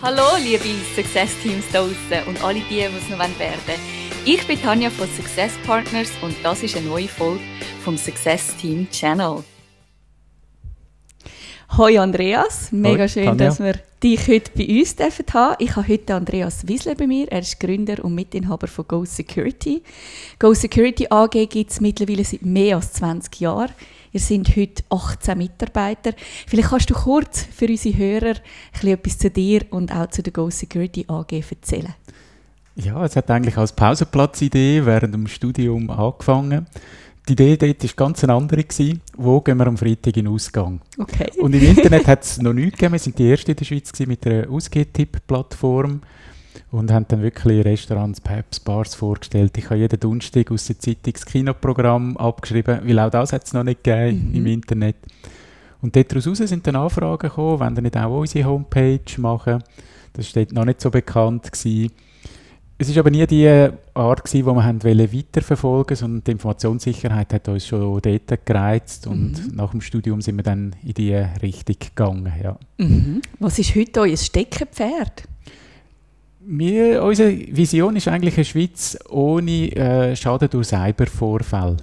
Hallo, liebe Success-Teams da draußen und alle die, die es noch werden wollen. Ich bin Tanja von Success Partners und das ist eine neue Folge vom Success Team Channel. Hoi Andreas, mega Hoi, schön, Tanja. dass wir dich heute bei uns dürfen haben. Ich habe heute Andreas Wiesler bei mir. Er ist Gründer und Mitinhaber von Go Security. Go Security AG gibt es mittlerweile seit mehr als 20 Jahren. Ihr sind heute 18 Mitarbeiter. Vielleicht kannst du kurz für unsere Hörer etwas zu dir und auch zu der Go Security AG erzählen. Ja, es hat eigentlich als Pausenplatzidee während dem Studium angefangen. Die Idee dort war ganz eine andere. Gewesen. Wo gehen wir am Freitag in den Ausgang? Okay. Und im Internet hat es noch nichts gegeben. Wir sind die Ersten in der Schweiz mit einer Ausgehtipp-Plattform und haben dann wirklich Restaurants, Pubs, Bars vorgestellt. Ich habe jeden Donnerstag aus der Zeitung das Kinoprogramm abgeschrieben, weil auch das hat es noch nicht gegeben Mhm. im Internet. Und daraus sind dann Anfragen gekommen, wenn ihr nicht auch unsere Homepage machen. Das steht noch nicht so bekannt gewesen. Es war aber nie die Art, gewesen, die wir haben weiterverfolgen sondern die Informationssicherheit hat uns schon dort gereizt und Mhm. nach dem Studium sind wir dann in die Richtung gegangen. Ja. Mhm. Was ist heute euer Steckenpferd? Wir, unsere Vision ist eigentlich eine Schweiz ohne äh, Schaden durch Cybervorfälle.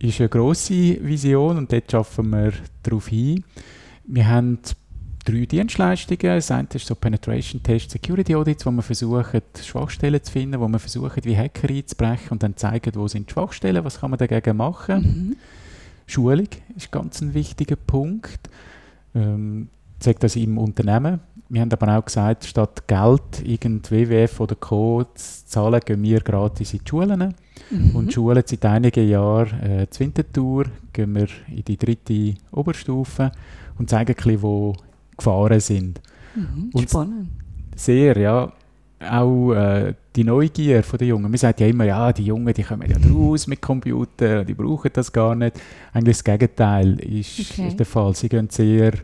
ist eine grosse Vision und dort arbeiten wir darauf hin. Wir haben drei Dienstleistungen. Das eine ist so Penetration Test Security Audits, wo wir versuchen, Schwachstellen zu finden, wo wir versuchen, wie Hacker einzubrechen und dann zeigen, wo sind die Schwachstellen, was kann man dagegen machen. Mhm. Schulung ist ganz ein wichtiger Punkt. Ähm, zeigt das im Unternehmen. Wir haben aber auch gesagt, statt Geld, irgend WWF oder Co. zu zahlen, gehen wir gratis in die Schulen. Mhm. Und die Schulen seit einigen Jahren äh, zur Wintertour gehen wir in die dritte Oberstufe und zeigen ein bisschen, wo Gefahren sind. Mhm. Und- Spannend. Sehr, ja. Auch äh, die Neugier der Jungen. Man sagt ja immer, ja, die Jungen, die kommen ja raus mit Computern, die brauchen das gar nicht. Eigentlich das Gegenteil ist, Okay. ist der Fall. Sie gehen sehr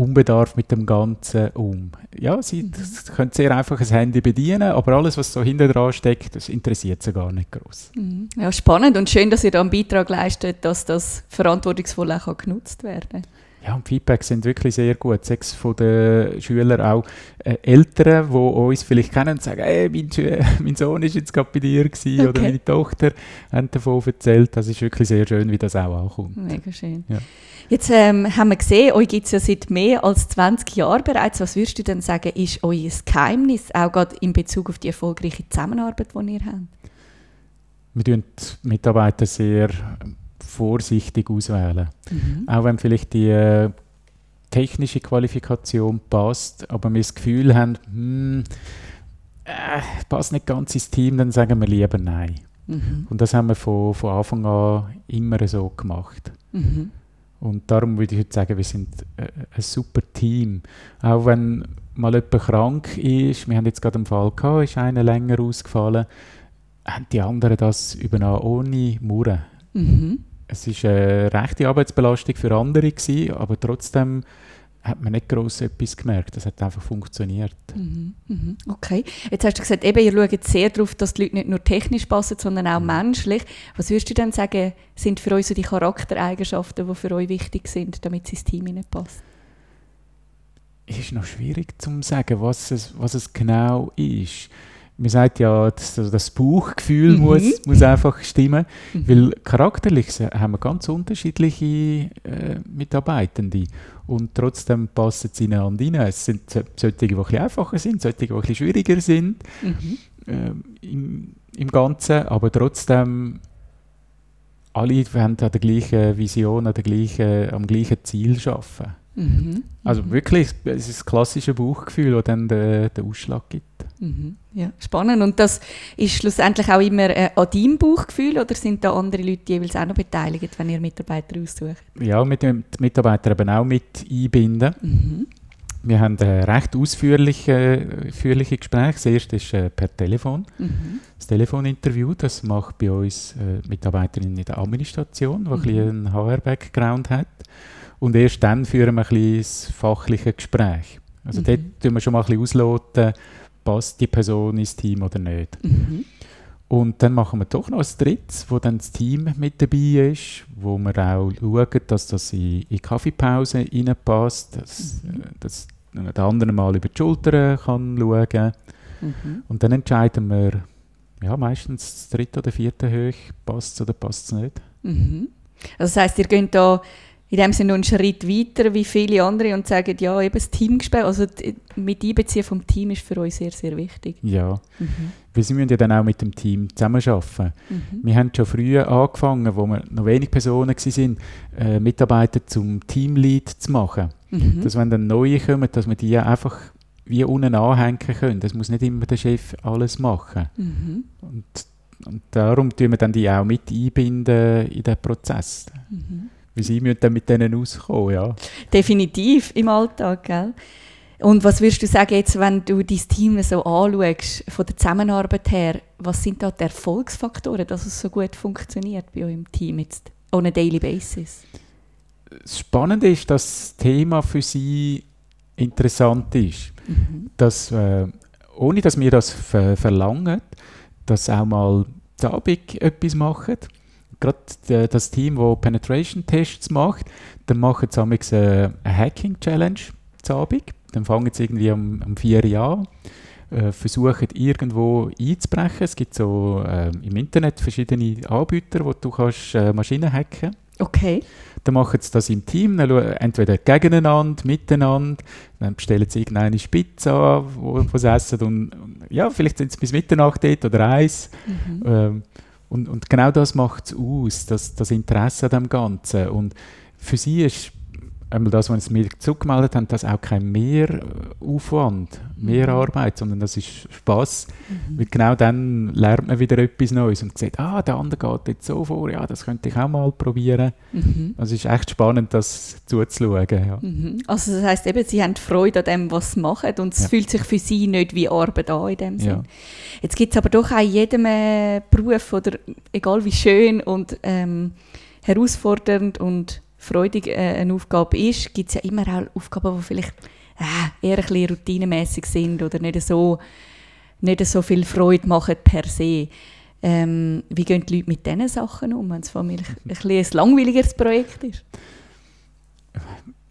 unbedarft mit dem Ganzen um. Ja, sie Mhm. können sehr einfach ein Handy bedienen, aber alles, was so hinter dran steckt, das interessiert sie gar nicht groß. Mhm. Ja, spannend und schön, dass ihr da einen Beitrag leistet, dass das verantwortungsvoll auch genutzt werden kann. Ja, und Feedbacks sind wirklich sehr gut. Sechs von den Schülern, auch äh, Eltern, die uns vielleicht kennen und sagen, hey, mein, mein Sohn ist jetzt gerade bei dir gewesen, oder Okay. meine Tochter haben davon erzählt. Das ist wirklich sehr schön, wie das auch ankommt. Mega schön. Ja. Jetzt ähm, haben wir gesehen, euch gibt es ja seit mehr als 20 Jahren bereits. Was würdest du denn sagen, ist euer Geheimnis, auch gerade in Bezug auf die erfolgreiche Zusammenarbeit, die ihr habt? Wir tun die Mitarbeiter sehr vorsichtig auswählen. Mhm. Auch wenn vielleicht die äh, technische Qualifikation passt, aber wir das Gefühl haben, hm, äh, passt nicht ganz ins Team, dann sagen wir lieber nein. Mhm. Und das haben wir von, von Anfang an immer so gemacht. Mhm. Und darum würde ich heute sagen, wir sind äh, ein super Team. Auch wenn mal jemand krank ist, wir haben jetzt gerade einen Fall gehabt, ist einer länger ausgefallen, haben die anderen das übernommen ohne Murren. Mhm. Es war eine rechte Arbeitsbelastung für andere, gewesen, aber trotzdem hat man nicht gross etwas gemerkt. Das hat einfach funktioniert. Mhm. Mhm. Okay. Jetzt hast du gesagt, eben, ihr schaut sehr darauf, dass die Leute nicht nur technisch passen, sondern auch menschlich. Was würdest du denn sagen, sind für euch so die Charaktereigenschaften, die für euch wichtig sind, damit es ins Team hineinpasst? Es ist noch schwierig zu sagen, was es, was es genau ist. Man sagt ja, das, das Bauchgefühl Mhm. muss, muss einfach stimmen, Mhm. weil charakterlich haben wir ganz unterschiedliche äh, Mitarbeitende und trotzdem passen sie ineinander rein. Es sind so- solche, die ein einfacher sind, solche, die ein schwieriger sind Mhm. ähm, im, im Ganzen, aber trotzdem alle haben an der gleichen Vision, an der gleichen, am gleichen Ziel arbeiten. Mhm. Also Mhm. wirklich, es ist das klassische Bauchgefühl, das dann den, den Ausschlag gibt. Mhm. Ja, spannend. Und das ist schlussendlich auch immer äh, an deinem Bauchgefühl oder sind da andere Leute jeweils auch noch beteiligt, wenn ihr Mitarbeiter aussucht? Ja, mit dem die Mitarbeiter eben auch mit einbinden. Mhm. Wir haben äh, recht ausführliche, ausführliche Gespräche. Das erste ist äh, per Telefon. Mhm. Das Telefoninterview, das macht bei uns äh, Mitarbeiterin in der Administration, die ein Mhm. bisschen einen HR-Background hat. Und erst dann führen wir ein bisschen fachliche Gespräch. Also Mhm. dort tun wir schon mal ein bisschen ausloten, passt die Person ins Team oder nicht. Mhm. Und dann machen wir doch noch ein drittes, wo dann das Team mit dabei ist, wo wir auch schauen, dass das in, die Kaffeepause reinpasst, dass, Mhm. äh, dass der andere mal über die Schulter kann schauen kann. Mhm. Und dann entscheiden wir ja, meistens das dritte oder vierte hoch, passt es oder passt es nicht. Mhm. Also das heisst, ihr geht da in dem Sinne noch einen Schritt weiter wie viele andere und sagen, ja, eben das Teamgespräch, also mit Einbeziehen vom Team ist für uns sehr, sehr wichtig. Ja, mhm. weil sie müssen ja dann auch mit dem Team zusammenarbeiten. Mhm. Wir haben schon früher angefangen, wo wir noch wenig Personen waren, äh, Mitarbeiter zum Teamlead zu machen. Mhm. Dass wenn dann neue kommen, dass wir die einfach wie unten anhängen können. Das muss nicht immer der Chef alles machen. Mhm. Und, und darum tun wir dann die auch mit einbinden in den Prozess. Mhm. Weil sie müssen dann mit denen auskommen, ja. Definitiv im Alltag, gell? Und was würdest du sagen, jetzt, wenn du dein Team so anschaust, von der Zusammenarbeit her, was sind da die Erfolgsfaktoren, dass es so gut funktioniert bei euch im Team jetzt, on a daily basis? Das Spannende ist, dass das Thema für sie interessant ist. Mhm. Dass, äh, ohne dass wir das ver verlangen, dass auch mal der Abend etwas machen. Gerade das Team, das Penetration-Tests macht, dann machen sie eine Hacking-Challenge Abend. Dann fangen sie irgendwie um, um vier Jahre äh, versuchen irgendwo einzubrechen. Es gibt so äh, im Internet verschiedene Anbieter, wo du kannst äh, Maschinen hacken. Okay. Dann machen sie das im Team, dann entweder gegeneinander, miteinander, dann bestellen sie irgendeine Spitze an, wo, wo sie essen und ja, vielleicht sind sie bis Mitternacht dort oder eins. Mhm. Ähm, und, und genau das macht es aus, das, das Interesse an dem Ganzen. Und für sie ist einmal das, was sie mir zurückgemeldet haben, das auch kein Mehraufwand, Mehrarbeit, sondern das ist Spaß. Mhm. Weil genau dann lernt man wieder etwas Neues und sieht, ah, der andere geht jetzt so vor, ja, das könnte ich auch mal probieren. Mhm. Also es ist echt spannend, das zuzuschauen. Ja. Mhm. Also das heisst eben, sie haben Freude an dem, was sie machen und es ja. fühlt sich für sie nicht wie Arbeit an in dem Sinne. Ja. Jetzt gibt es aber doch auch in jedem äh, Beruf, oder egal wie schön und ähm, herausfordernd und freudig äh, eine Aufgabe ist, gibt es ja immer auch Aufgaben, die vielleicht äh, eher ein bisschen routinemäßig sind oder nicht so, nicht so viel Freude machen per se. Ähm, wie gehen die Leute mit diesen Sachen um, wenn es ein, ein, ein langweiligeres Projekt ist?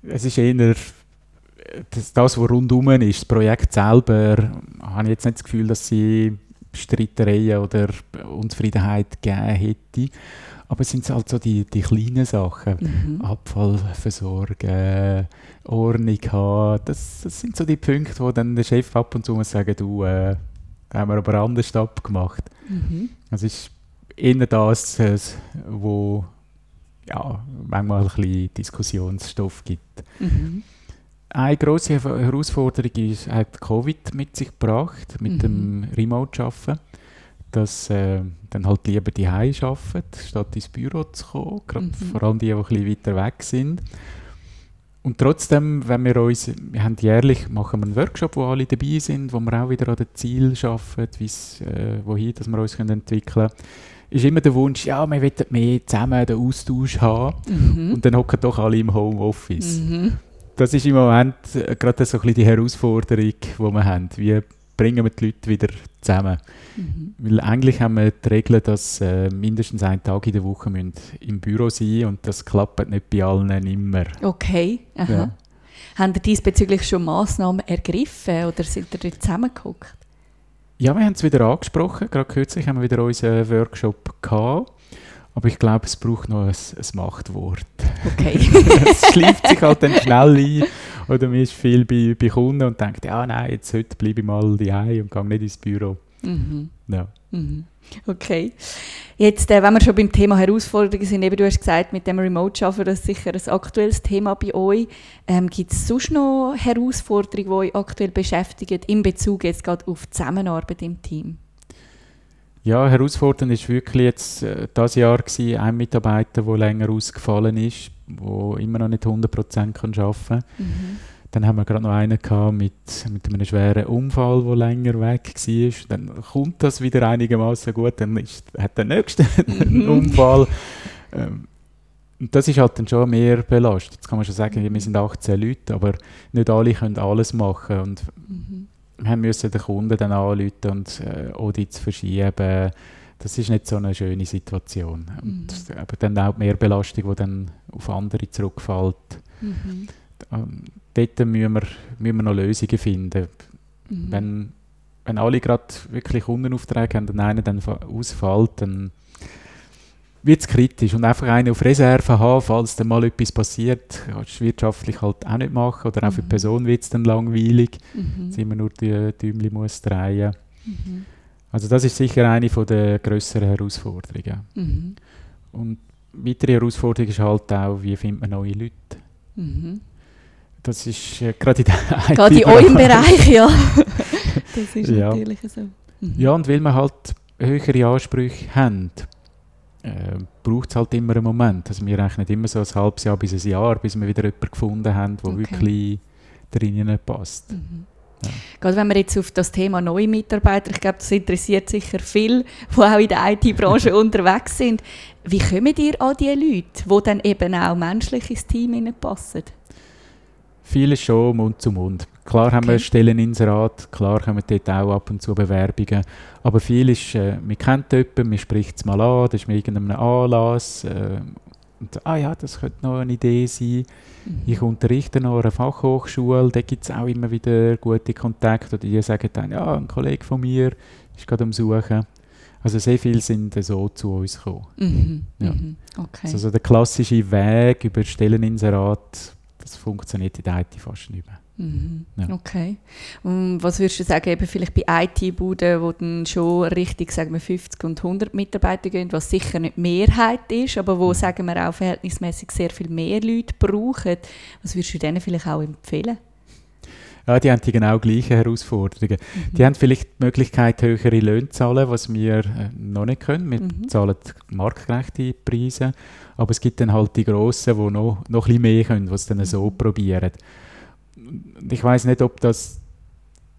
Es ist eher das, das was rundum ist. Das Projekt selber habe ich jetzt nicht das Gefühl, dass sie Streitereien oder Unzufriedenheit gegeben hätte. Aber es sind halt so die, die kleinen Sachen. Mhm. Abfall versorgen, Ordnung haben. Das, das, sind so die Punkte, wo dann der Chef ab und zu muss sagen, du, äh, haben wir aber anders abgemacht. Mhm. Das ist eher das, äh, wo ja, manchmal ein bisschen Diskussionsstoff gibt. Mhm. Eine grosse Herausforderung ist, hat Covid mit sich gebracht, mit mhm. dem Remote-Arbeiten dass äh, dann halt lieber die arbeiten, statt ins Büro zu kommen, gerade mhm. vor allem die, die ein bisschen weiter weg sind. Und trotzdem, wenn wir uns, wir haben jährlich machen wir einen Workshop, wo alle dabei sind, wo wir auch wieder an dem Ziel arbeiten, äh, wohin dass wir uns können entwickeln können, ist immer der Wunsch, ja, wir wollen mehr zusammen den Austausch haben. Mhm. Und dann hocken doch alle im Homeoffice. Mhm. Das ist im Moment äh, gerade so ein bisschen die Herausforderung, die wir haben. Wie bringen wir die Leute wieder zusammen. Mhm. Weil eigentlich haben wir die Regel, dass äh, mindestens einen Tag in der Woche müssen im Büro sein und das klappt nicht bei allen immer. Okay, aha. Ja. Haben Sie diesbezüglich schon Massnahmen ergriffen oder sind ihr dort zusammengeguckt? Ja, wir haben es wieder angesprochen. Gerade kürzlich haben wir wieder unseren Workshop gehabt. Aber ich glaube, es braucht noch ein, ein Machtwort. Okay. es schleift sich halt dann schnell ein. Oder man ist viel bei, bei Kunden und denkt, ja, nein, jetzt heute bleibe ich mal daheim und gehe nicht ins Büro. Mhm. Ja. Mhm. Okay. Jetzt, äh, wenn wir schon beim Thema Herausforderungen sind, eben, du hast gesagt, mit dem Remote-Arbeiten, das ist sicher ein aktuelles Thema bei euch. Ähm, Gibt es sonst noch Herausforderungen, die euch aktuell beschäftigen, in Bezug jetzt gerade auf die Zusammenarbeit im Team? Ja, herausfordernd ist wirklich jetzt äh, das Jahr gewesen, ein Mitarbeiter, der länger ausgefallen ist, der immer noch nicht 100% kann arbeiten kann. Mhm. Dann haben wir gerade noch einen gehabt mit, mit einem schweren Unfall, der länger weg war. Dann kommt das wieder einigermaßen gut, dann ist, hat der nächste einen mhm. Unfall. Ähm, und das ist halt dann schon mehr belastet. Jetzt kann man schon sagen, wir sind 18 Leute, aber nicht alle können alles machen. Und mhm wir müssen den Kunden dann anrufen und äh, Audits verschieben. Das ist nicht so eine schöne Situation. Mhm. Und, aber dann auch die Mehrbelastung, die dann auf andere zurückfällt. Mhm. ähm, dort müssen wir, müssen wir noch Lösungen finden. Mhm. Wenn, wenn alle gerade wirklich Kundenaufträge haben und einer dann ausfällt, dann wird es kritisch. Und einfach eine auf Reserve haben, falls dann mal etwas passiert, kannst du wirtschaftlich halt auch nicht machen. Oder auch für die mhm. Person wird es dann langweilig, mhm. dass immer nur die Däumchen muss drehen. Mhm. Also das ist sicher eine der grösseren Herausforderungen. Mhm. Und weitere Herausforderung ist halt auch, wie findet man neue Leute? Mhm. Das ist äh, gerade in der Gerade in eurem Bereich, ja. das ist ja. natürlich so. Mhm. Ja, und weil wir halt höhere Ansprüche haben, äh, braucht es halt immer einen Moment. Also wir rechnen immer so ein halbes Jahr bis ein Jahr, bis wir wieder jemanden gefunden haben, der okay. wirklich drinnen passt. Mhm. Ja. Gerade wenn wir jetzt auf das Thema neue Mitarbeiter, ich glaube, das interessiert sicher viele, die auch in der IT-Branche unterwegs sind. Wie kommen ihr an diese Leute, die dann eben auch menschlich ins Team passen? Vieles schon Mund zu Mund. Klar okay. haben wir Stelleninserat, klar haben wir dort auch ab und zu Bewerbungen, aber viel ist, äh, man kennt jemanden, man spricht es mal an, das ist mit irgendeinem Anlass äh, und, ah ja, das könnte noch eine Idee sein. Mhm. Ich unterrichte noch an einer Fachhochschule, da gibt es auch immer wieder gute Kontakte. Oder die sagen dann, ja, ein Kollege von mir ist gerade am Suchen. Also sehr viele sind so zu uns gekommen. Mhm. Ja. Mhm. Okay. Also der klassische Weg über Stelleninserat, das funktioniert in der IT fast nicht mehr. Mhm. Ja. Okay. Und was würdest du sagen, eben vielleicht bei IT-Buden, wo dann schon richtig sagen wir 50 und 100 Mitarbeiter gehen, was sicher nicht Mehrheit ist, aber wo, mhm. sagen wir, auch verhältnismäßig sehr viel mehr Leute brauchen, was würdest du denen vielleicht auch empfehlen? Ja, die haben die genau gleichen Herausforderungen. Mhm. Die haben vielleicht die Möglichkeit, höhere Löhne zu zahlen, was wir äh, noch nicht können. Wir mhm. zahlen marktgerechte Preise, aber es gibt dann halt die Grossen, die noch, noch ein bisschen mehr können, die es dann so mhm. probieren ich weiß nicht, ob das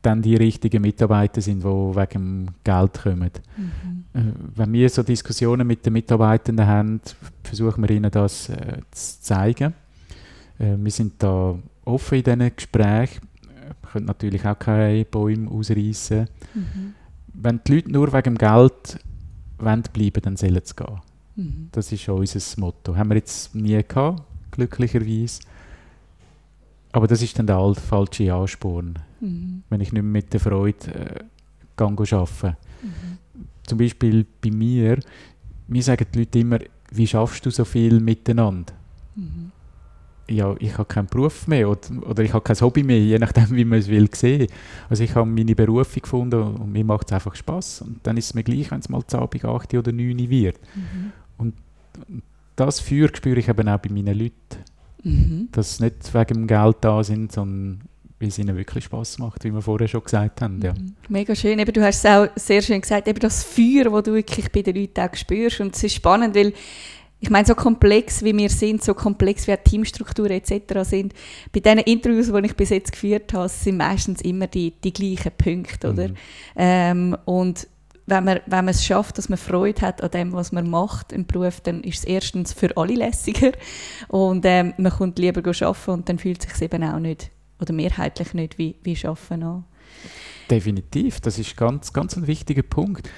dann die richtigen Mitarbeiter sind, die wegen Geld kommen. Mhm. Äh, wenn wir so Diskussionen mit den Mitarbeitenden haben, versuchen wir ihnen das äh, zu zeigen. Äh, wir sind da offen in diesen Gesprächen. Können natürlich auch keine Bäume ausreißen. Mhm. Wenn die Leute nur wegen Geld wollen bleiben, dann sollen sie gehen. Mhm. Das ist schon unser Motto. Haben wir jetzt nie gehabt, glücklicherweise. Aber das ist dann der falsche Ansporn, mhm. wenn ich nicht mehr mit der Freude äh, arbeite. Mhm. Zum Beispiel bei mir, mir sagen die Leute immer, wie schaffst du so viel miteinander? Mhm. Ja, ich habe keinen Beruf mehr oder, oder ich habe kein Hobby mehr, je nachdem, wie man es will sehen. Also ich habe meine Berufung gefunden und mir macht es einfach Spaß. Und dann ist es mir gleich, wenn es mal zu Abend 8 oder 9 wird. Mhm. Und das Feuer spüre ich eben auch bei meinen Leuten. Mhm. Dass sie nicht wegen dem Geld da sind, sondern weil es ihnen wirklich Spaß macht, wie wir vorher schon gesagt haben. Ja. Mhm. Mega schön. Eben, du hast es auch sehr schön gesagt, eben das Feuer, das du wirklich bei den Leuten auch spürst. Und es ist spannend, weil ich meine, so komplex wie wir sind, so komplex wie die Teamstrukturen etc. sind, bei diesen Interviews, die ich bis jetzt geführt habe, sind meistens immer die, die gleichen Punkte, oder? Mhm. Ähm, und wenn man, wenn man es schafft, dass man Freude hat an dem, was man macht im Beruf, dann ist es erstens für alle lässiger und ähm, man kommt lieber arbeiten und dann fühlt es sich eben auch nicht, oder mehrheitlich nicht, wie, wie Arbeiten an. Definitiv, das ist ganz, ganz ein wichtiger Punkt.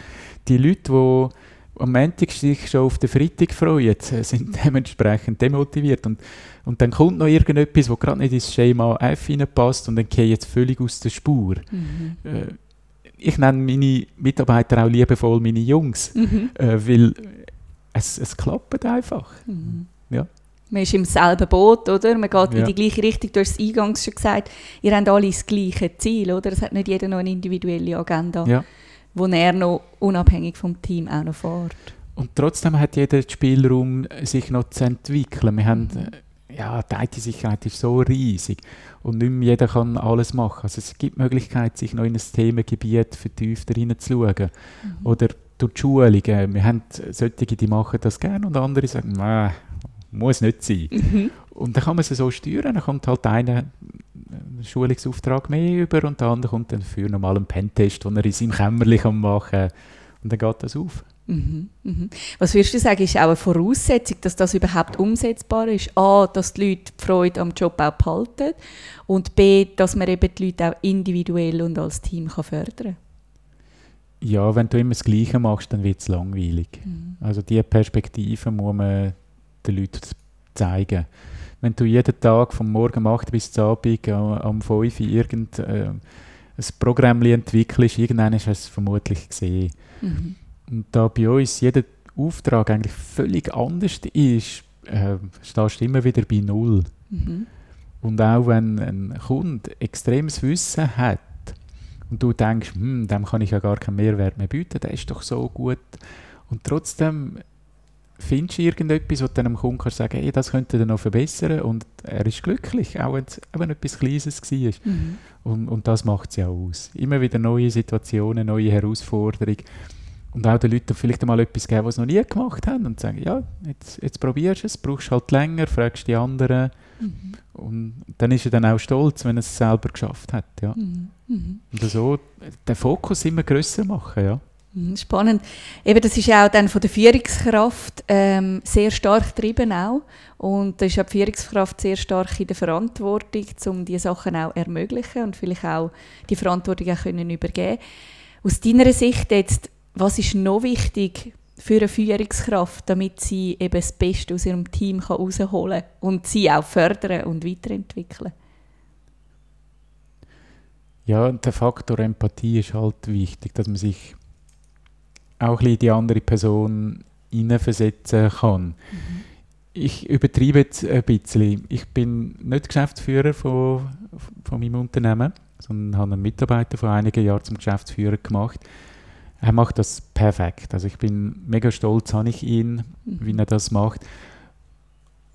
Die Leute, die am Montag sich schon auf den Freitag freuen, sind dementsprechend demotiviert. Und, und dann kommt noch irgendetwas, das gerade nicht ins Schema F passt und dann geht jetzt völlig aus der Spur. Mhm. Äh, ich nenne meine Mitarbeiter auch liebevoll meine Jungs, mhm. äh, weil es, es klappt einfach. Mhm. Ja. Man ist im selben Boot, oder? Man geht ja. in die gleiche Richtung. Du hast es eingangs schon gesagt, ihr habt alle das gleiche Ziel, oder? Es hat nicht jeder noch eine individuelle Agenda, ja. Wo er noch unabhängig vom Team auch noch fährt. Und trotzdem hat jeder Spielraum, sich noch zu entwickeln. Wir haben mhm ja, die IT-Sicherheit ist so riesig und nicht mehr jeder kann alles machen. Also es gibt die Möglichkeit, sich noch in ein Themengebiet vertiefter hineinzuschauen. Mhm. Oder durch die Schulungen. Wir haben solche, die machen das gerne und andere sagen, muss nicht sein. Mhm. Und dann kann man es so steuern, dann kommt halt einer einen Schulungsauftrag mehr über und der andere kommt dann für nochmal einen Pentest, den er in seinem Kämmerchen machen kann. Und dann geht das auf. Mhm, mhm. Was würdest du sagen, ist auch eine Voraussetzung, dass das überhaupt umsetzbar ist? A, dass die Leute die Freude am Job auch behalten und B, dass man eben die Leute auch individuell und als Team kann fördern kann? Ja, wenn du immer das Gleiche machst, dann wird es langweilig. Mhm. Also diese Perspektive muss man den Leuten zeigen. Wenn du jeden Tag vom Morgen um 8 bis zum Abend am 5 Uhr irgendein äh, ein Programm entwickelst, irgendwann hast du es vermutlich gesehen. Mhm. Und da bei uns jeder Auftrag eigentlich völlig anders ist, äh, stehst du immer wieder bei Null. Mhm. Und auch wenn ein Kunde extremes Wissen hat und du denkst, hm, dem kann ich ja gar keinen Mehrwert mehr bieten, der ist doch so gut. Und trotzdem findest du irgendetwas, wo du einem Kunden kannst sagen, hey, das könnte er noch verbessern und er ist glücklich, auch wenn es etwas Kleines war. Mhm. Und, und das macht es ja aus. Immer wieder neue Situationen, neue Herausforderungen und auch den Leuten vielleicht mal etwas geben, was sie noch nie gemacht haben und sagen, ja, jetzt, jetzt probierst du es, brauchst halt länger, fragst die anderen mhm. und dann ist er dann auch stolz, wenn er es selber geschafft hat. Ja. Mhm. Mhm. Und so den Fokus immer grösser machen, ja. Mhm, spannend. Eben, das ist auch dann von der Führungskraft ähm, sehr stark getrieben auch. Und da ist auch die Führungskraft sehr stark in der Verantwortung, um diese Sachen auch ermöglichen und vielleicht auch die Verantwortung auch können übergeben. Aus deiner Sicht jetzt, was ist noch wichtig für eine Führungskraft, damit sie eben das Beste aus ihrem Team herausholen kann und sie auch fördern und weiterentwickeln? Ja, der Faktor Empathie ist halt wichtig, dass man sich auch ein die andere Person hineinversetzen kann. Mhm. Ich übertreibe jetzt ein bisschen. Ich bin nicht Geschäftsführer von, von meinem Unternehmen, sondern habe einen Mitarbeiter vor einigen Jahren zum Geschäftsführer gemacht. Er macht das perfekt. Also ich bin mega stolz habe ich ihn, mhm. wie er das macht.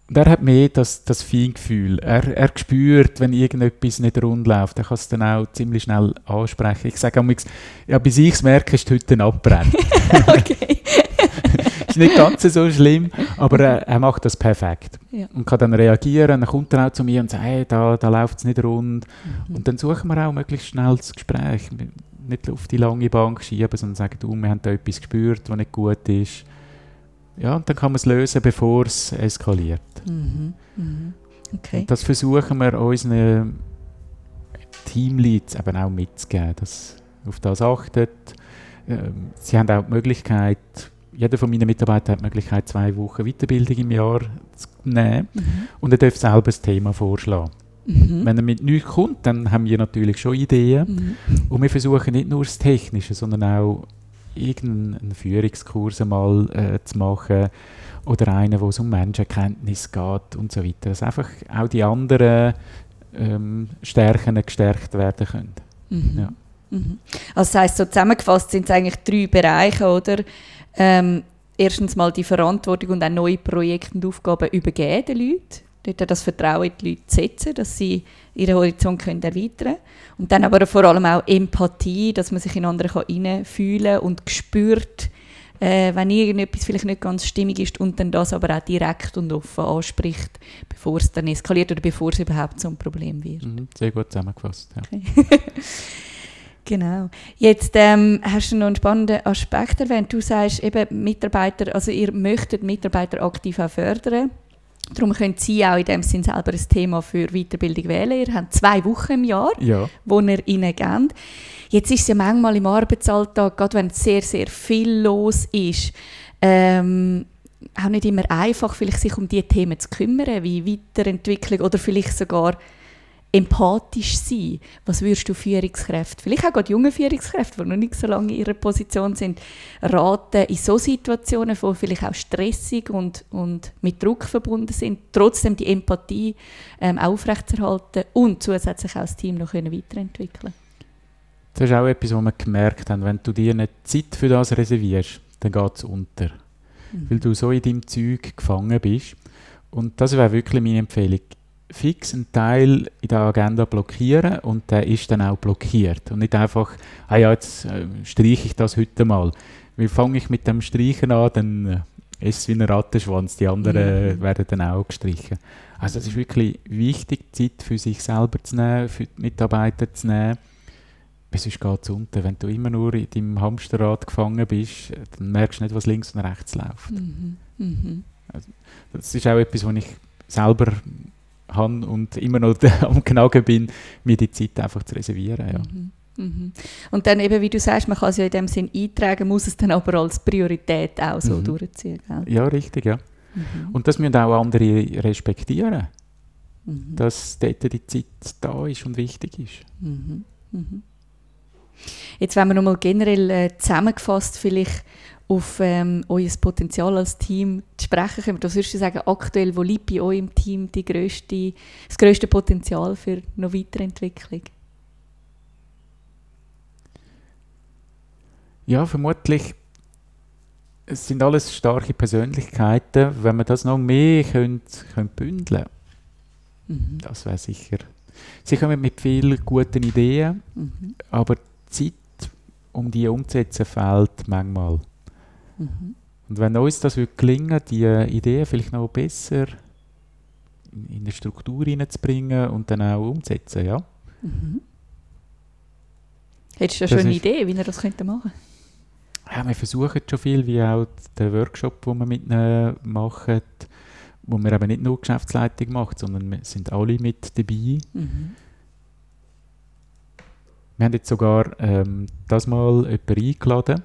Und er hat mehr das, das Feingefühl. Er, er spürt, wenn irgendetwas nicht rund läuft. Er kann es dann auch ziemlich schnell ansprechen. Ich sage ja, bis ich es merke, ist heute ein Abbrennen. okay. ist nicht ganz so schlimm, aber er, er macht das perfekt. Ja. Und kann dann reagieren. Dann kommt er auch zu mir und sagt, hey, da, da läuft es nicht rund. Mhm. Und dann suchen wir auch möglichst schnell das Gespräch. Nicht auf die lange Bank schieben, sondern sagen, du, wir haben da etwas gespürt, was nicht gut ist ja, und dann kann man es lösen, bevor es eskaliert. Mhm. Mhm. Okay. Und das versuchen wir unseren Teamleads eben auch mitzugeben, dass auf das achtet. Ähm, sie haben auch die Möglichkeit, jeder von meinen Mitarbeitern hat die Möglichkeit, zwei Wochen Weiterbildung im Jahr zu nehmen mhm. und er darf selber das Thema vorschlagen. Mhm. Wenn er mit nichts kommt, dann haben wir natürlich schon Ideen. Mhm. Und wir versuchen nicht nur das Technische, sondern auch irgendeinen Führungskurs mal äh, zu machen oder einen, wo es um Menschenkenntnis geht und so weiter. Dass einfach auch die anderen ähm, Stärken gestärkt werden können. Mhm. Ja. Mhm. Also das heisst, so zusammengefasst sind es eigentlich drei Bereiche, oder? Ähm, erstens mal die Verantwortung und auch neue Projekte und Aufgaben übergeben den Leuten dort das Vertrauen in die Leute setzen, dass sie ihren Horizont können erweitern können. Und dann aber vor allem auch Empathie, dass man sich in andere hineinfühlen kann und spürt, äh, wenn irgendetwas vielleicht nicht ganz stimmig ist und dann das aber auch direkt und offen anspricht, bevor es dann eskaliert oder bevor es überhaupt zum Problem wird. Mhm, sehr gut zusammengefasst. Ja. Okay. Genau. Jetzt ähm, hast du noch einen spannenden Aspekt erwähnt. Du sagst eben Mitarbeiter, also ihr möchtet Mitarbeiter aktiv auch fördern. Darum können Sie auch in dem Sinn selber ein Thema für Weiterbildung wählen. Ihr habt zwei Wochen im Jahr, ja. wo ihr ihnen gebt. Jetzt ist es ja manchmal im Arbeitsalltag, gerade wenn sehr, sehr viel los ist, ähm, auch nicht immer einfach, vielleicht sich um diese Themen zu kümmern, wie Weiterentwicklung oder vielleicht sogar empathisch sein. Was würdest du Führungskräfte, vielleicht auch gerade junge Führungskräfte, die noch nicht so lange in ihrer Position sind, raten, in so Situationen, die vielleicht auch stressig und, und mit Druck verbunden sind, trotzdem die Empathie ähm, aufrechtzuerhalten und zusätzlich auch das Team noch können weiterentwickeln Das ist auch etwas, was wir gemerkt haben. Wenn du dir nicht Zeit für das reservierst, dann geht es unter. Mhm. Weil du so in deinem Zeug gefangen bist. Und das wäre wirklich meine Empfehlung fix einen Teil in der Agenda blockieren und der ist dann auch blockiert. Und nicht einfach, ah ja, jetzt äh, streiche ich das heute mal. Wie fange ich mit dem Streichen an, dann äh, ist es wie ein Rattenschwanz, die anderen mhm. werden dann auch gestrichen. Also es ist wirklich wichtig, Zeit für sich selber zu nehmen, für die Mitarbeiter zu nehmen. Sonst geht es unter. Wenn du immer nur in deinem Hamsterrad gefangen bist, dann merkst du nicht, was links und rechts läuft. Mhm. Mhm. Also, das ist auch etwas, was ich selber habe und immer noch am Knagen bin, mir die Zeit einfach zu reservieren. Ja. Mhm. Mhm. Und dann eben, wie du sagst, man kann es ja in dem Sinn eintragen, muss es dann aber als Priorität auch so mhm. durchziehen. Gell? Ja, richtig, ja. Mhm. Und das müssen auch andere respektieren. mhm. dass dort die Zeit da ist und wichtig ist. Jetzt, wenn wir nochmal generell äh, zusammengefasst vielleicht auf ähm, euer Potenzial als Team zu sprechen kommen, was würdest du sagen, aktuell, wo liegt bei euch im Team die grösste, das grösste Potenzial für noch Weiterentwicklung? Ja, vermutlich es sind alles starke Persönlichkeiten. Wenn man das noch mehr könnt, könnt bündeln mhm. das wäre sicher. Sie kommen mit vielen guten Ideen, mhm. aber die Zeit, um die umzusetzen, fehlt manchmal. Mhm. Und wenn uns das gelingen die Ideen vielleicht noch besser in eine Struktur hineinzubringen und dann auch umzusetzen, ja. Mhm. Hättest du da schon eine Idee, wie ihr das könnte machen ja, wir versuchen schon viel, wie auch der Workshop, den wir mit ihnen machen, wo wir eben nicht nur Geschäftsleitung macht, sondern wir sind alle mit dabei. Mhm. Wir haben jetzt sogar ähm, das mal jemanden eingeladen.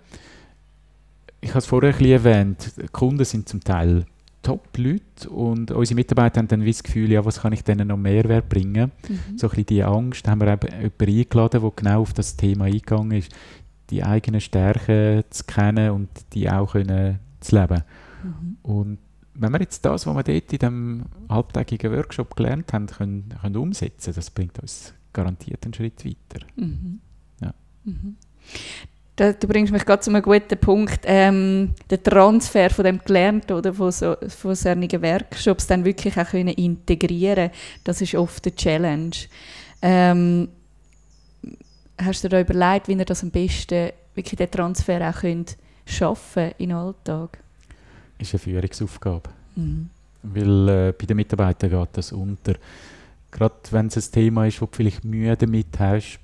Ich habe es vorher ein bisschen erwähnt, die Kunden sind zum Teil Top-Leute und unsere Mitarbeiter haben dann das Gefühl, ja, was kann ich denen noch Mehrwert bringen? Mhm. So ein bisschen diese Angst, da haben wir eben jemanden eingeladen, der genau auf das Thema eingegangen ist, die eigenen Stärken zu kennen und die auch können zu leben. Mhm. Und wenn wir jetzt das, was wir dort in diesem halbtägigen Workshop gelernt haben, können, können umsetzen, das bringt uns garantiert einen Schritt weiter. Mhm. Ja. Da, du bringst mich gerade zu einem guten Punkt, ähm, der Transfer von dem Gelernten oder von, so, von solchen Workshops dann wirklich auch können integrieren das ist oft eine Challenge. Ähm, hast du dir da überlegt, wie ihr das am besten, wirklich den Transfer auch könnt schaffen in den Alltag? Das ist eine Führungsaufgabe. Mhm. Weil äh, bei den Mitarbeitern geht das unter. Gerade wenn es ein Thema ist, wo du vielleicht Mühe damit hast,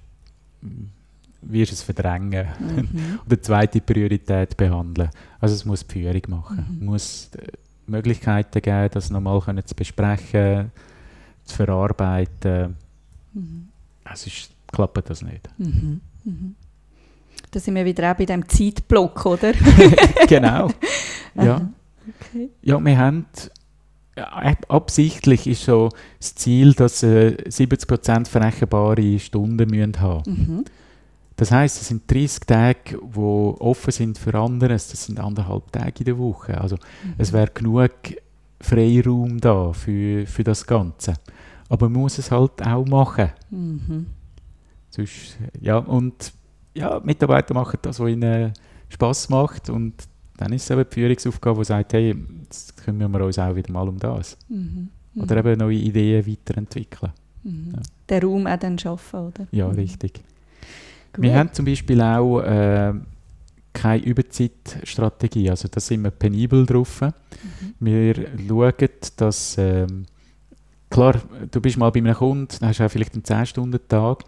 wirst es verdrängen mhm. oder zweite Priorität behandeln. Also es muss die Führung machen. Mhm. Es muss äh, Möglichkeiten geben, das nochmal zu besprechen, zu verarbeiten. Mhm. Es ist klappt das nicht. Mhm. Mhm. Da sind wir wieder auch bei dem Zeitblock, oder? genau. Ja. Okay. ja, wir haben absichtlich ist so das Ziel, dass äh, 70% verrechenbare Stunden müssen haben mhm. Das heißt, es sind 30 Tage, die offen sind für anderes. Das sind anderthalb Tage in der Woche. Also mhm. es wäre genug Freiraum da für, für das Ganze. Aber man muss es halt auch machen. Mhm. Sonst, ja, und ja, Mitarbeiter machen das, was ihnen Spass macht und dann ist es eben die Führungsaufgabe, die sagt, hey, jetzt kümmern wir uns auch wieder mal um das. Mhm. Mhm. Oder eben neue Ideen weiterentwickeln. Mhm. Ja. Den Raum auch dann schaffen, oder? Ja, mhm. richtig. Gut. Wir haben zum Beispiel auch äh, keine Überzeitstrategie, also da sind wir penibel drauf. Mhm. Wir schauen, dass, äh, klar, du bist mal bei einem Kunden, dann hast du auch vielleicht einen 10-Stunden-Tag,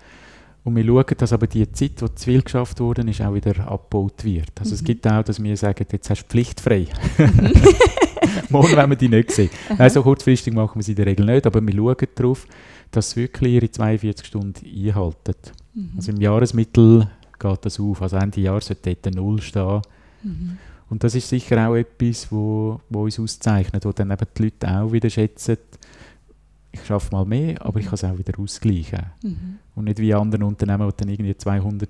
und wir schauen, dass aber die Zeit, die zu viel geschafft wurde, ist, auch wieder abgebaut wird. Also mhm. es gibt auch, dass wir sagen, jetzt hast du pflichtfrei. Mhm. Morgen werden wir die nicht sehen. Nein, so kurzfristig machen wir sie in der Regel nicht, aber wir schauen darauf, dass sie wirklich ihre 42 Stunden einhalten. Mhm. Also im Jahresmittel geht das auf. Also Ende Jahr sollte dort Null stehen. Mhm. Und das ist sicher auch etwas, wo, wo uns auszeichnet, wo dann eben die Leute auch wieder schätzen, ich schaffe mal mehr, aber ich kann es auch wieder ausgleichen. Mhm. Und nicht wie andere Unternehmen, wo du dann irgendwie 200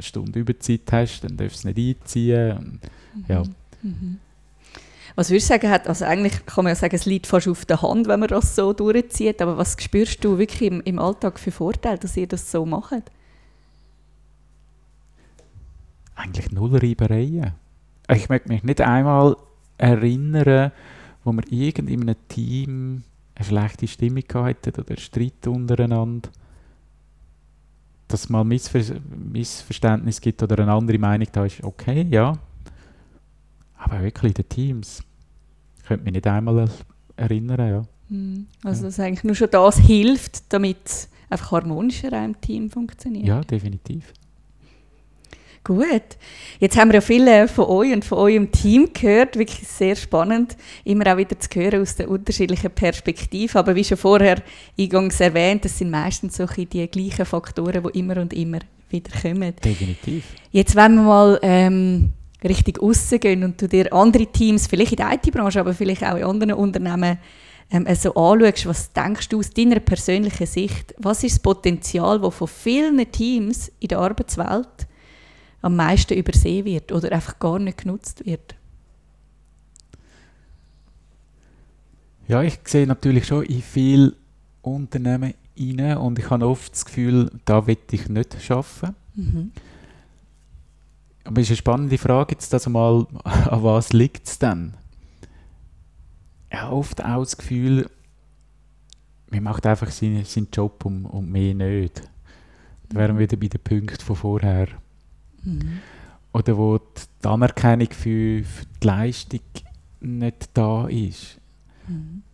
Stunden Überzeit hast, dann darfst du es nicht einziehen. Und, mhm. ja. Mhm. Was würdest du sagen, hat, also eigentlich kann man ja sagen, es liegt fast auf der Hand, wenn man das so durchzieht, aber was spürst du wirklich im, im Alltag für Vorteile, dass ihr das so macht? Eigentlich null Reibereien. Ich möchte mich nicht einmal erinnern, wo wir irgend in einem Team eine schlechte Stimmung hatten oder Streit untereinander, dass es mal Missver Missverständnis gibt oder eine andere Meinung da ist, okay, ja. Aber wirklich den Teams, ich könnte mich nicht einmal erinnern, ja. Hm. Also, dass eigentlich nur schon das hilft, damit es einfach harmonischer im Team funktioniert. Ja, definitiv. Gut. Jetzt haben wir ja viele von euch und von eurem Team gehört. Wirklich sehr spannend, immer auch wieder zu hören aus den unterschiedlichen Perspektiven. Aber wie schon vorher eingangs erwähnt, das sind meistens so die gleichen Faktoren, die immer und immer wieder kommen. Definitiv. Jetzt, wenn wir mal ähm, richtig rausgehen und du dir andere Teams, vielleicht in der IT-Branche, aber vielleicht auch in anderen Unternehmen, ähm, also anschaust, was denkst du aus deiner persönlichen Sicht, was ist das Potenzial, das von vielen Teams in der Arbeitswelt am meisten übersehen wird oder einfach gar nicht genutzt wird? Ja, ich sehe natürlich schon in viele Unternehmen rein und ich habe oft das Gefühl, da will ich nicht arbeiten. Mhm. Aber es ist eine spannende Frage jetzt das mal, an was liegt es denn? Ja, oft auch das Gefühl, man macht einfach seinen, seinen Job und, und mehr nicht. Da wären wir wieder bei den Punkten von vorher. Mhm. Oder wo die Anerkennung für, für die Leistung nicht da ist. Mhm.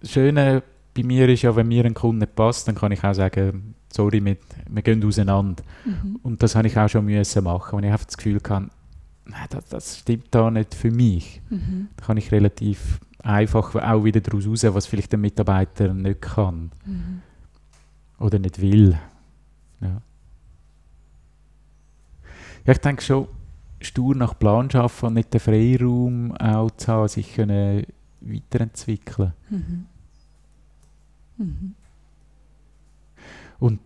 Das Schöne bei mir ist ja, wenn mir ein Kunde nicht passt, dann kann ich auch sagen, sorry, wir, wir gehen auseinander. Mhm. Und das habe ich auch schon müssen machen, wenn ich einfach das Gefühl habe, nein, das, das stimmt da nicht für mich. Mhm. Da kann ich relativ einfach auch wieder daraus raus, was vielleicht der Mitarbeiter nicht kann. Mhm. Oder nicht will. Ja. ja, ich denke schon, stur nach Plan arbeiten und nicht den Freiraum auch zu haben, sich können weiterentwickeln. Mhm. Und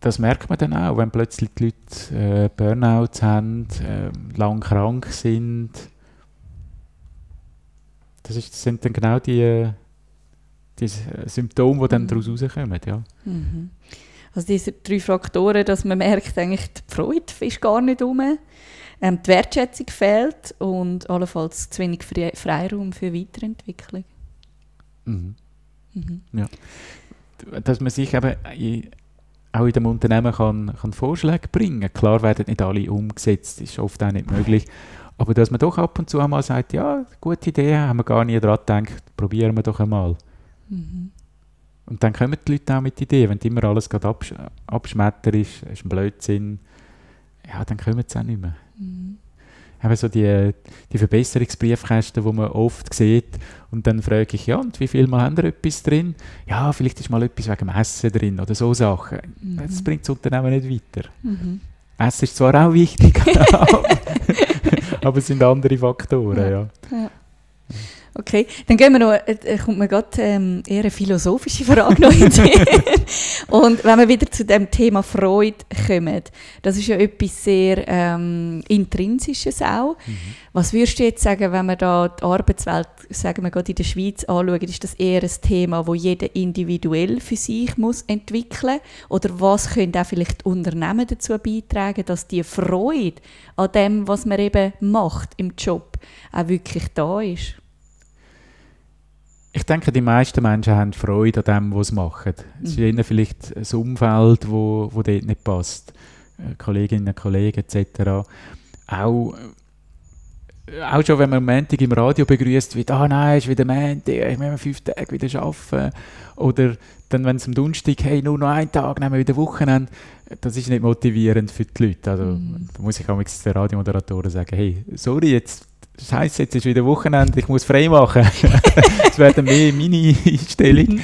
das merkt man dann auch, wenn plötzlich die Leute äh, Burnouts haben, äh, lang krank sind. Das, ist, das sind dann genau die, die Symptome, die dann mhm. daraus rauskommen. Ja. Mhm. Also diese drei Faktoren, dass man merkt, eigentlich die Freude ist gar nicht um, ähm, die Wertschätzung fehlt und allenfalls zu wenig Freiraum für Weiterentwicklung. Mhm. Mhm. Ja. Dass man sich eben in, auch in dem Unternehmen kann, kann Vorschläge bringen kann. Klar werden nicht alle umgesetzt, ist oft auch nicht möglich. Aber dass man doch ab und zu einmal sagt, ja, gute Idee, haben wir gar nie daran gedacht, probieren wir doch einmal. Mhm. Und dann kommen die Leute auch mit Ideen. Wenn immer alles gerade absch abschmettert ist, ist ein Blödsinn, ja, dann kommen sie auch nicht mehr. Mhm eben so die, die Verbesserungsbriefkästen, die man oft sieht. Und dann frage ich, ja, und wie viel Mal haben wir etwas drin? Ja, vielleicht ist mal etwas wegen dem Essen drin oder so Sachen. Mhm. Das bringt das Unternehmen nicht weiter. Mhm. Essen ist zwar auch wichtig, aber es sind andere Faktoren, ja. ja. ja. Okay, dann gehen wir noch, äh, kommt mir gerade ähm, eher eine philosophische Frage noch in Und wenn wir wieder zu dem Thema Freude kommen, das ist ja etwas sehr ähm, Intrinsisches auch. Mhm. Was würdest du jetzt sagen, wenn wir da die Arbeitswelt, sagen wir gerade in der Schweiz anschauen, ist das eher ein Thema, wo jeder individuell für sich muss entwickeln Oder was können auch vielleicht Unternehmen dazu beitragen, dass die Freude an dem, was man eben macht im Job, auch wirklich da ist? Ich denke, die meisten Menschen haben Freude an dem, was sie machen. Es ist mhm. ihnen vielleicht ein Umfeld, wo, wo dort nicht passt. Äh, Kolleginnen und Kollegen etc. Auch, äh, auch schon, wenn man am Montag im Radio begrüßt wird, ah nein, es ist wieder Montag, ich muss fünf Tage wieder arbeiten. Oder dann, wenn es am Donnerstag, hey, nur noch einen Tag, nehmen wir wieder Wochenende. Das ist nicht motivierend für die Leute. Also, mhm. Da muss ich auch den Radiomoderatoren sagen, hey, sorry, jetzt Scheiße, jetzt ist wieder Wochenende, ich muss frei machen. das wäre dann mehr meine Einstellung.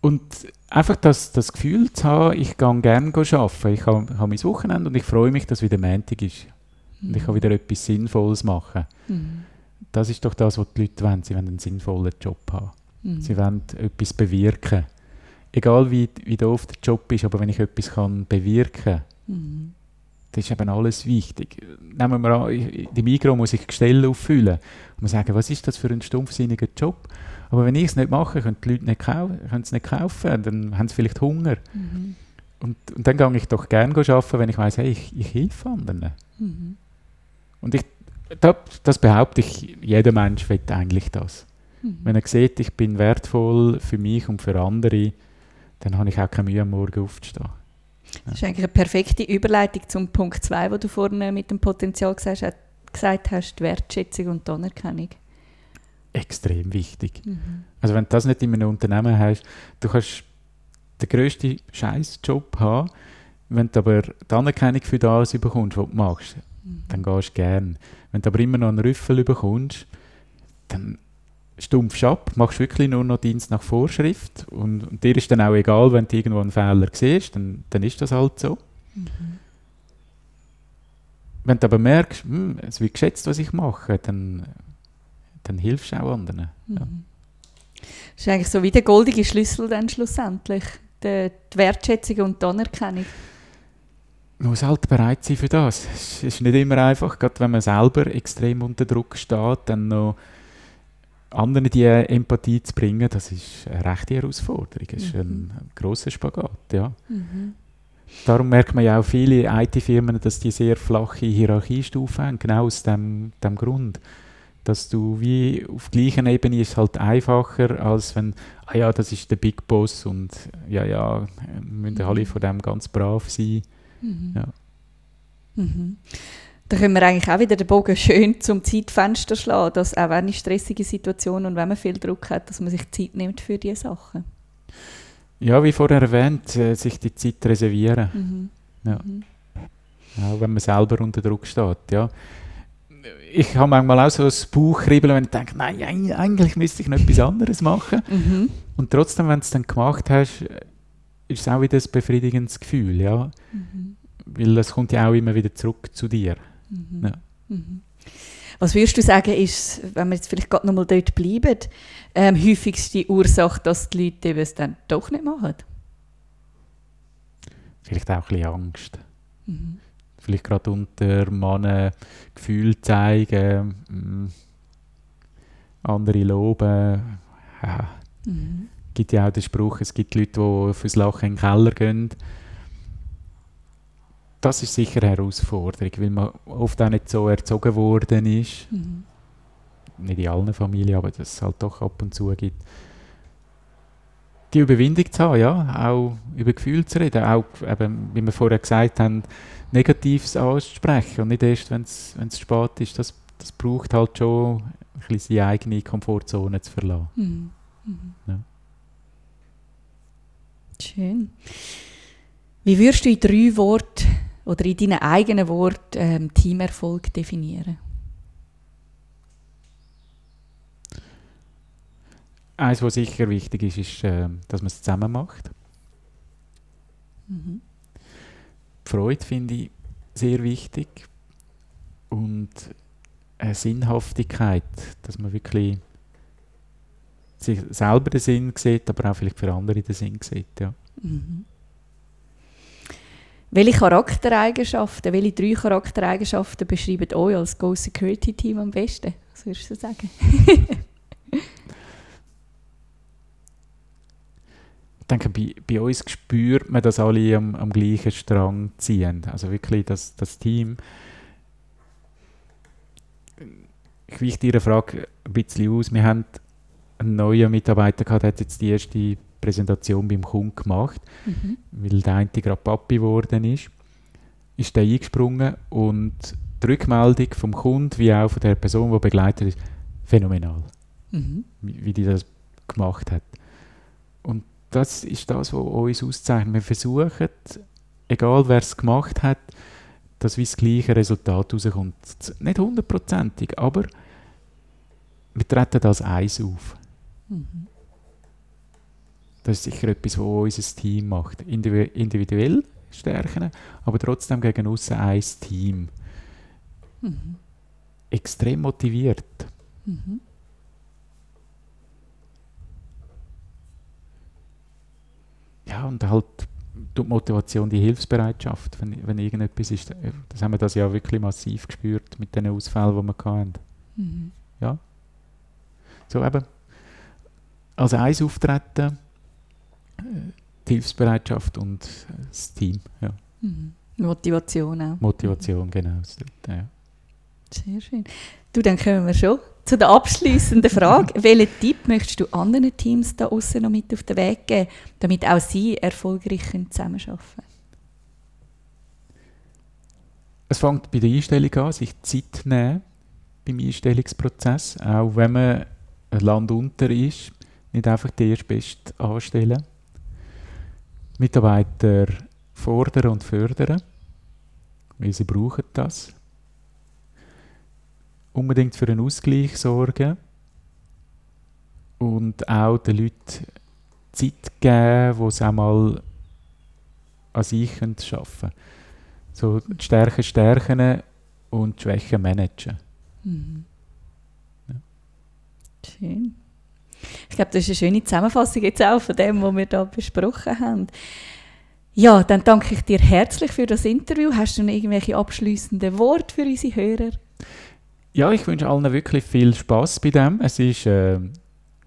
und einfach das, das Gefühl zu haben, ich gehe gerne arbeiten. Ich habe, habe mein Wochenende und ich freue mich, dass wieder Montag ist. Und ich kann wieder etwas Sinnvolles machen. Mhm. Das ist doch das, was die Leute wollen. Sie wollen einen sinnvollen Job haben. Mhm. Sie wollen etwas bewirken. Egal wie, wie doof der Job ist, aber wenn ich etwas kann bewirken kann, mhm das ist eben alles wichtig. Nehmen wir an, die Migro muss ich Gestelle auffüllen. Und man sagen, was ist das für ein stumpfsinniger Job? Aber wenn ich es nicht mache, können die Leute nicht können es nicht kaufen, dann haben sie vielleicht Hunger. Mhm. Und, und dann gehe ich doch gerne arbeiten, wenn ich weiß, hey, ich, ich helfe anderen. Mhm. Und ich, das, das behaupte ich, jeder Mensch will eigentlich das. Mhm. Wenn er sieht, ich bin wertvoll für mich und für andere, dann habe ich auch keine Mühe, am Morgen aufzustehen. Das ist eigentlich eine perfekte Überleitung zum Punkt 2, wo du vorne mit dem Potenzial gesagt, gesagt hast, die Wertschätzung und die Anerkennung. Extrem wichtig. Mhm. Also wenn du das nicht in einem Unternehmen hast, du kannst den grössten Scheißjob haben, wenn du aber die Anerkennung für das bekommst, was du machst, mhm. dann gehst du gern. Wenn du aber immer noch einen Rüffel bekommst, dann stumpfst ab, machst wirklich nur noch Dienst nach Vorschrift und, und, dir ist dann auch egal, wenn du irgendwo einen Fehler siehst, dann, dann ist das halt so. Mhm. Wenn du aber merkst, hm, es wird geschätzt, was ich mache, dann, dann hilfst du auch anderen. Mhm. Ja. Das ist eigentlich so wie der goldige Schlüssel dann schlussendlich, die, die Wertschätzung und die Anerkennung. Man muss halt bereit sein für das. Es ist nicht immer einfach, gerade wenn man selber extrem unter Druck steht, dann noch anderen die Empathie zu bringen, das ist eine rechte Herausforderung. Das ist mhm. ein, ein grosser Spagat, ja. Mhm. Darum merkt man ja auch viele IT-Firmen, dass die sehr flache Hierarchiestufen haben, genau aus dem, dem Grund. Dass du wie auf gleicher Ebene ist halt einfacher, als wenn, ah ja, das ist der Big Boss und ja, ja, müssen alle mhm. von dem ganz brav sein. Mhm. Ja. Mhm. Da können wir eigentlich auch wieder den Bogen schön zum Zeitfenster schlagen, dass auch wenn in stressigen Situationen und wenn man viel Druck hat, dass man sich Zeit nimmt für diese Sachen. Ja, wie vorher erwähnt, äh, sich die Zeit reservieren. Mhm. Ja. Mhm. Auch wenn man selber unter Druck steht. Ja. Ich habe manchmal auch so ein Bauchkribbeln, wenn ich denke, nein, eigentlich müsste ich noch etwas anderes machen. Mhm. Und trotzdem, wenn du es dann gemacht hast, ist es auch wieder ein befriedigendes Gefühl. Ja. Mhm. Weil es kommt ja auch immer wieder zurück zu dir. Mhm. Ja. Mhm. Was würdest du sagen, ist, wenn wir jetzt vielleicht gerade nochmal dort bleiben, ähm, häufigste Ursache, dass die Leute es dann doch nicht machen? Vielleicht auch ein bisschen Angst. Mhm. Vielleicht gerade unter Männern Gefühl zeigen, mh, mm, andere loben. Ja. Mhm. Es gibt ja auch den Spruch, es gibt Leute, die fürs Lachen in den Keller gehen das ist sicher eine Herausforderung, weil man oft auch nicht so erzogen worden ist. Mhm. Nicht in allen Familien, aber dass es halt doch ab und zu gibt. Die Überwindung zu haben, ja, auch über Gefühle zu reden, auch, eben, wie wir vorher gesagt haben, Negatives auszusprechen und nicht erst, wenn es spät ist. Das, das braucht halt schon ein bisschen seine eigene Komfortzone zu verlassen. Mhm. Mhm. Ja. Schön. Wie würdest du in drei Worten oder in deinen eigenen Worten ähm, Teamerfolg definieren? Eines, was sicher wichtig ist, ist, äh, dass man es zusammen macht. Mhm. Die Freude finde ich sehr wichtig und eine Sinnhaftigkeit, dass man wirklich sich selber den Sinn sieht, aber auch vielleicht für andere den Sinn sieht. Ja. Mhm. Welche Charaktereigenschaften, welche drei Charaktereigenschaften beschreiben euch als Go Security Team am besten? Was würdest du sagen? ich denke, bei, bei uns spürt man, dass alle am, am gleichen Strang ziehen. Also wirklich das, das Team. Ich weiche Ihre Frage ein bisschen aus. Wir haben einen neuen Mitarbeiter gehabt, der hat jetzt die erste Präsentation beim Kunden gemacht, mhm. weil der eine gerade Papi geworden ist, ist der eingesprungen und die Rückmeldung vom Kunden wie auch von der Person, die begleitet ist, phänomenal, mhm. wie, wie die das gemacht hat. Und das ist das, was uns auszeichnet. Wir versuchen, egal wer es gemacht hat, dass wie das gleiche Resultat rauskommt. Nicht hundertprozentig, aber wir treten das Eis auf. Mhm. Das ist sicher etwas, was unser Team macht. Individuell stärken, aber trotzdem gegen uns ein Team. Mhm. Extrem motiviert. Mhm. Ja, und halt die Motivation, die Hilfsbereitschaft, wenn, wenn irgendetwas ist. Das haben wir das ja wirklich massiv gespürt mit den Ausfällen, die wir hatten. Mhm. Ja. So eben, als eins auftreten, die Hilfsbereitschaft und das Team. Ja. Mhm. Motivation auch. Motivation, genau. Ja. Sehr schön. Du, dann kommen wir schon zu der abschließenden Frage. Welchen Tipp möchtest du anderen Teams da außen noch mit auf den Weg geben, damit auch sie erfolgreich zusammenarbeiten können? Es fängt bei der Einstellung an, sich Zeit nehmen beim Einstellungsprozess, auch wenn man ein Land unter ist, nicht einfach die erste Beste anstellen Mitarbeiter fordern und fördern, weil sie brauchen das. Unbedingt für einen Ausgleich sorgen und auch den Leuten Zeit geben, wo sie einmal an sich arbeiten können. So die Stärken stärken und die Schwächen managen. Mhm. Ja. Schön. Ich glaube, das ist eine schöne Zusammenfassung jetzt auch von dem, was wir da besprochen haben. Ja, dann danke ich dir herzlich für das Interview. Hast du noch irgendwelche abschließenden Worte für unsere Hörer? Ja, ich wünsche allen wirklich viel Spaß bei dem. Es ist äh,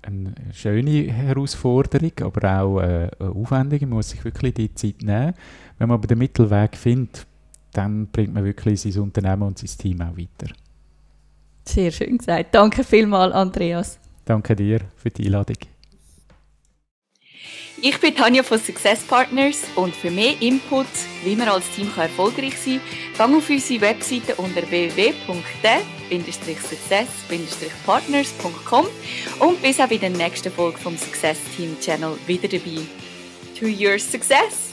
eine schöne Herausforderung, aber auch äh, aufwendig. Man muss sich wirklich die Zeit nehmen. Wenn man aber den Mittelweg findet, dann bringt man wirklich sein Unternehmen und sein Team auch weiter. Sehr schön gesagt. Danke vielmals, Andreas. Danke dir für die Einladung. Ich bin Tanja von Success Partners und für mehr Input, wie man als Team erfolgreich sein kann, gang auf unsere Webseite unter www.de-success-partners.com und bis auch bei der nächsten Folge vom Success Team Channel wieder dabei. To your success!